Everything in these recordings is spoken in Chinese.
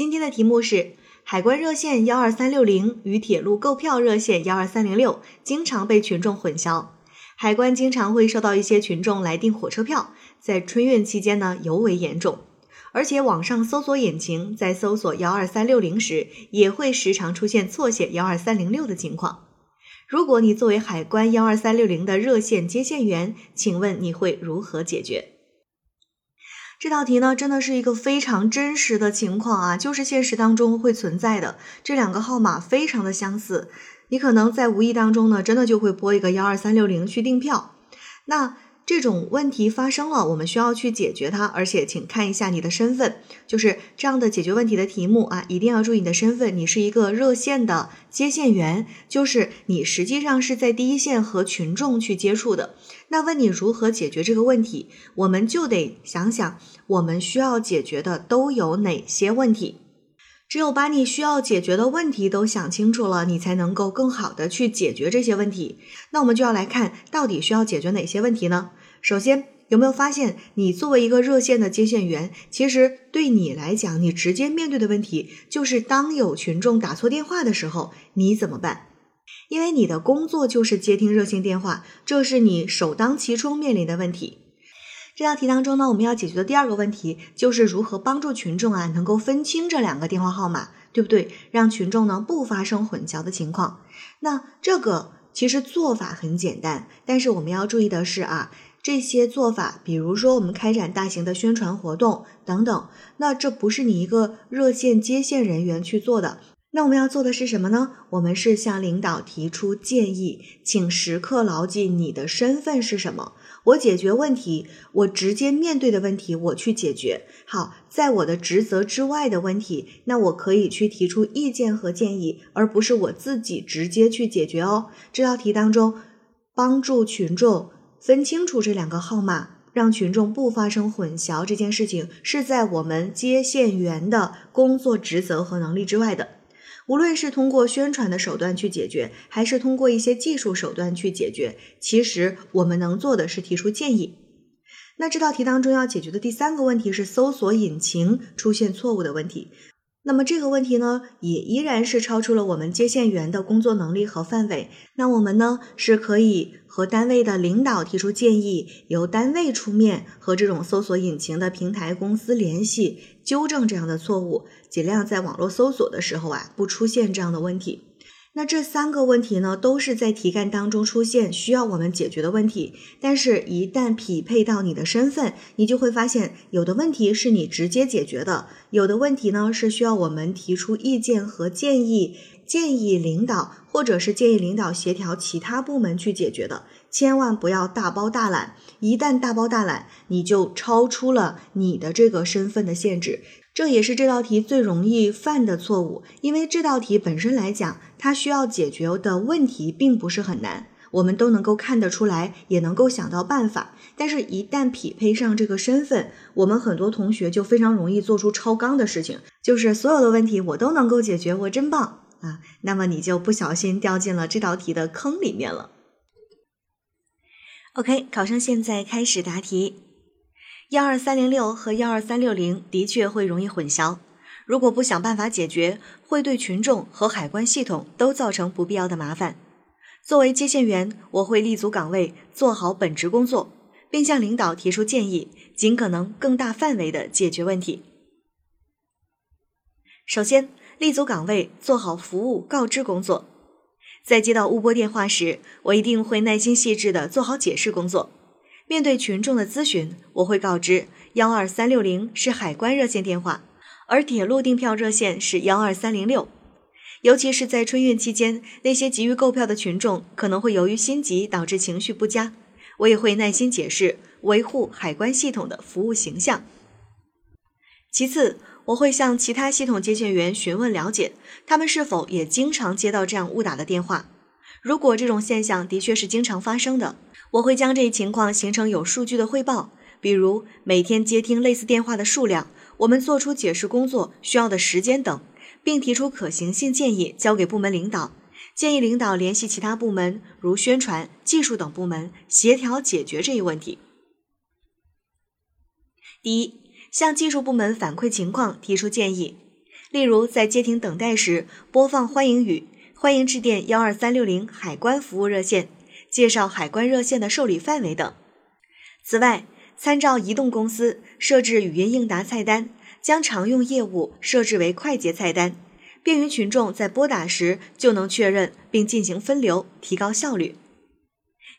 今天的题目是：海关热线幺二三六零与铁路购票热线幺二三零六经常被群众混淆。海关经常会收到一些群众来订火车票，在春运期间呢尤为严重。而且网上搜索引擎在搜索幺二三六零时，也会时常出现错写幺二三零六的情况。如果你作为海关幺二三六零的热线接线员，请问你会如何解决？这道题呢，真的是一个非常真实的情况啊，就是现实当中会存在的。这两个号码非常的相似，你可能在无意当中呢，真的就会拨一个幺二三六零去订票。那这种问题发生了，我们需要去解决它，而且请看一下你的身份，就是这样的解决问题的题目啊，一定要注意你的身份，你是一个热线的接线员，就是你实际上是在第一线和群众去接触的。那问你如何解决这个问题，我们就得想想我们需要解决的都有哪些问题。只有把你需要解决的问题都想清楚了，你才能够更好的去解决这些问题。那我们就要来看到底需要解决哪些问题呢？首先，有没有发现你作为一个热线的接线员，其实对你来讲，你直接面对的问题就是当有群众打错电话的时候，你怎么办？因为你的工作就是接听热线电话，这是你首当其冲面临的问题。这道题当中呢，我们要解决的第二个问题就是如何帮助群众啊能够分清这两个电话号码，对不对？让群众呢不发生混淆的情况。那这个其实做法很简单，但是我们要注意的是啊。这些做法，比如说我们开展大型的宣传活动等等，那这不是你一个热线接线人员去做的。那我们要做的是什么呢？我们是向领导提出建议，请时刻牢记你的身份是什么。我解决问题，我直接面对的问题，我去解决。好，在我的职责之外的问题，那我可以去提出意见和建议，而不是我自己直接去解决哦。这道题当中，帮助群众。分清楚这两个号码，让群众不发生混淆，这件事情是在我们接线员的工作职责和能力之外的。无论是通过宣传的手段去解决，还是通过一些技术手段去解决，其实我们能做的是提出建议。那这道题当中要解决的第三个问题是搜索引擎出现错误的问题。那么这个问题呢，也依然是超出了我们接线员的工作能力和范围。那我们呢，是可以和单位的领导提出建议，由单位出面和这种搜索引擎的平台公司联系，纠正这样的错误，尽量在网络搜索的时候啊，不出现这样的问题。那这三个问题呢，都是在题干当中出现需要我们解决的问题。但是，一旦匹配到你的身份，你就会发现，有的问题是你直接解决的，有的问题呢是需要我们提出意见和建议，建议领导或者是建议领导协调其他部门去解决的。千万不要大包大揽，一旦大包大揽，你就超出了你的这个身份的限制。这也是这道题最容易犯的错误，因为这道题本身来讲，它需要解决的问题并不是很难，我们都能够看得出来，也能够想到办法。但是，一旦匹配上这个身份，我们很多同学就非常容易做出超纲的事情，就是所有的问题我都能够解决，我真棒啊！那么你就不小心掉进了这道题的坑里面了。OK，考生现在开始答题。幺二三零六和幺二三六零的确会容易混淆，如果不想办法解决，会对群众和海关系统都造成不必要的麻烦。作为接线员，我会立足岗位，做好本职工作，并向领导提出建议，尽可能更大范围的解决问题。首先，立足岗位，做好服务告知工作。在接到误拨电话时，我一定会耐心细致的做好解释工作。面对群众的咨询，我会告知幺二三六零是海关热线电话，而铁路订票热线是幺二三零六。尤其是在春运期间，那些急于购票的群众可能会由于心急导致情绪不佳，我也会耐心解释，维护海关系统的服务形象。其次，我会向其他系统接线员询问了解，他们是否也经常接到这样误打的电话。如果这种现象的确是经常发生的。我会将这一情况形成有数据的汇报，比如每天接听类似电话的数量，我们做出解释工作需要的时间等，并提出可行性建议交给部门领导，建议领导联系其他部门，如宣传、技术等部门协调解决这一问题。第一，向技术部门反馈情况，提出建议。例如在接听等待时播放欢迎语，欢迎致电幺二三六零海关服务热线，介绍海关热线的受理范围等。此外，参照移动公司设置语音应答菜单，将常用业务设置为快捷菜单，便于群众在拨打时就能确认并进行分流，提高效率。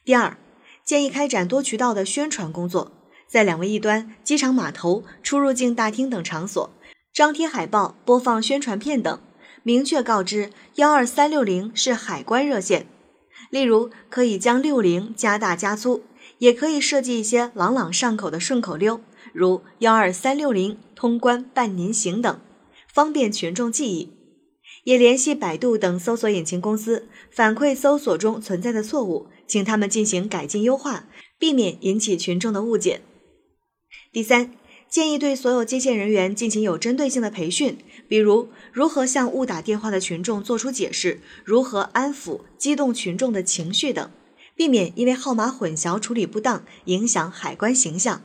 第二，建议开展多渠道的宣传工作，在两位一端、机场码头、出入境大厅等场所张贴海报、播放宣传片等，明确告知幺二三六零是海关热线。例如，可以将六零加大加粗。也可以设计一些朗朗上口的顺口溜，如幺二三六零通关伴您行等，方便群众记忆。也联系百度等搜索引擎公司，反馈搜索中存在的错误，请他们进行改进优化，避免引起群众的误解。第三，建议对所有接线人员进行有针对性的培训，比如如何向误打电话的群众做出解释，如何安抚激动群众的情绪等。避免因为号码混淆处理不当影响海关形象。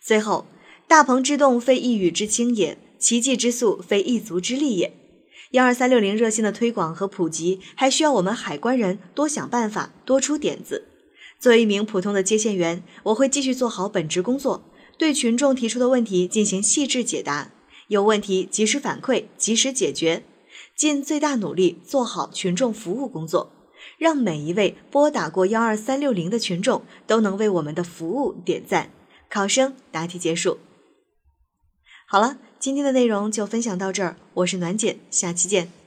最后，大鹏之动非一羽之轻也，奇迹之速非一足之力也。幺二三六零热线的推广和普及，还需要我们海关人多想办法，多出点子。作为一名普通的接线员，我会继续做好本职工作，对群众提出的问题进行细致解答，有问题及时反馈，及时解决，尽最大努力做好群众服务工作。让每一位拨打过幺二三六零的群众都能为我们的服务点赞。考生答题结束。好了，今天的内容就分享到这儿，我是暖姐，下期见。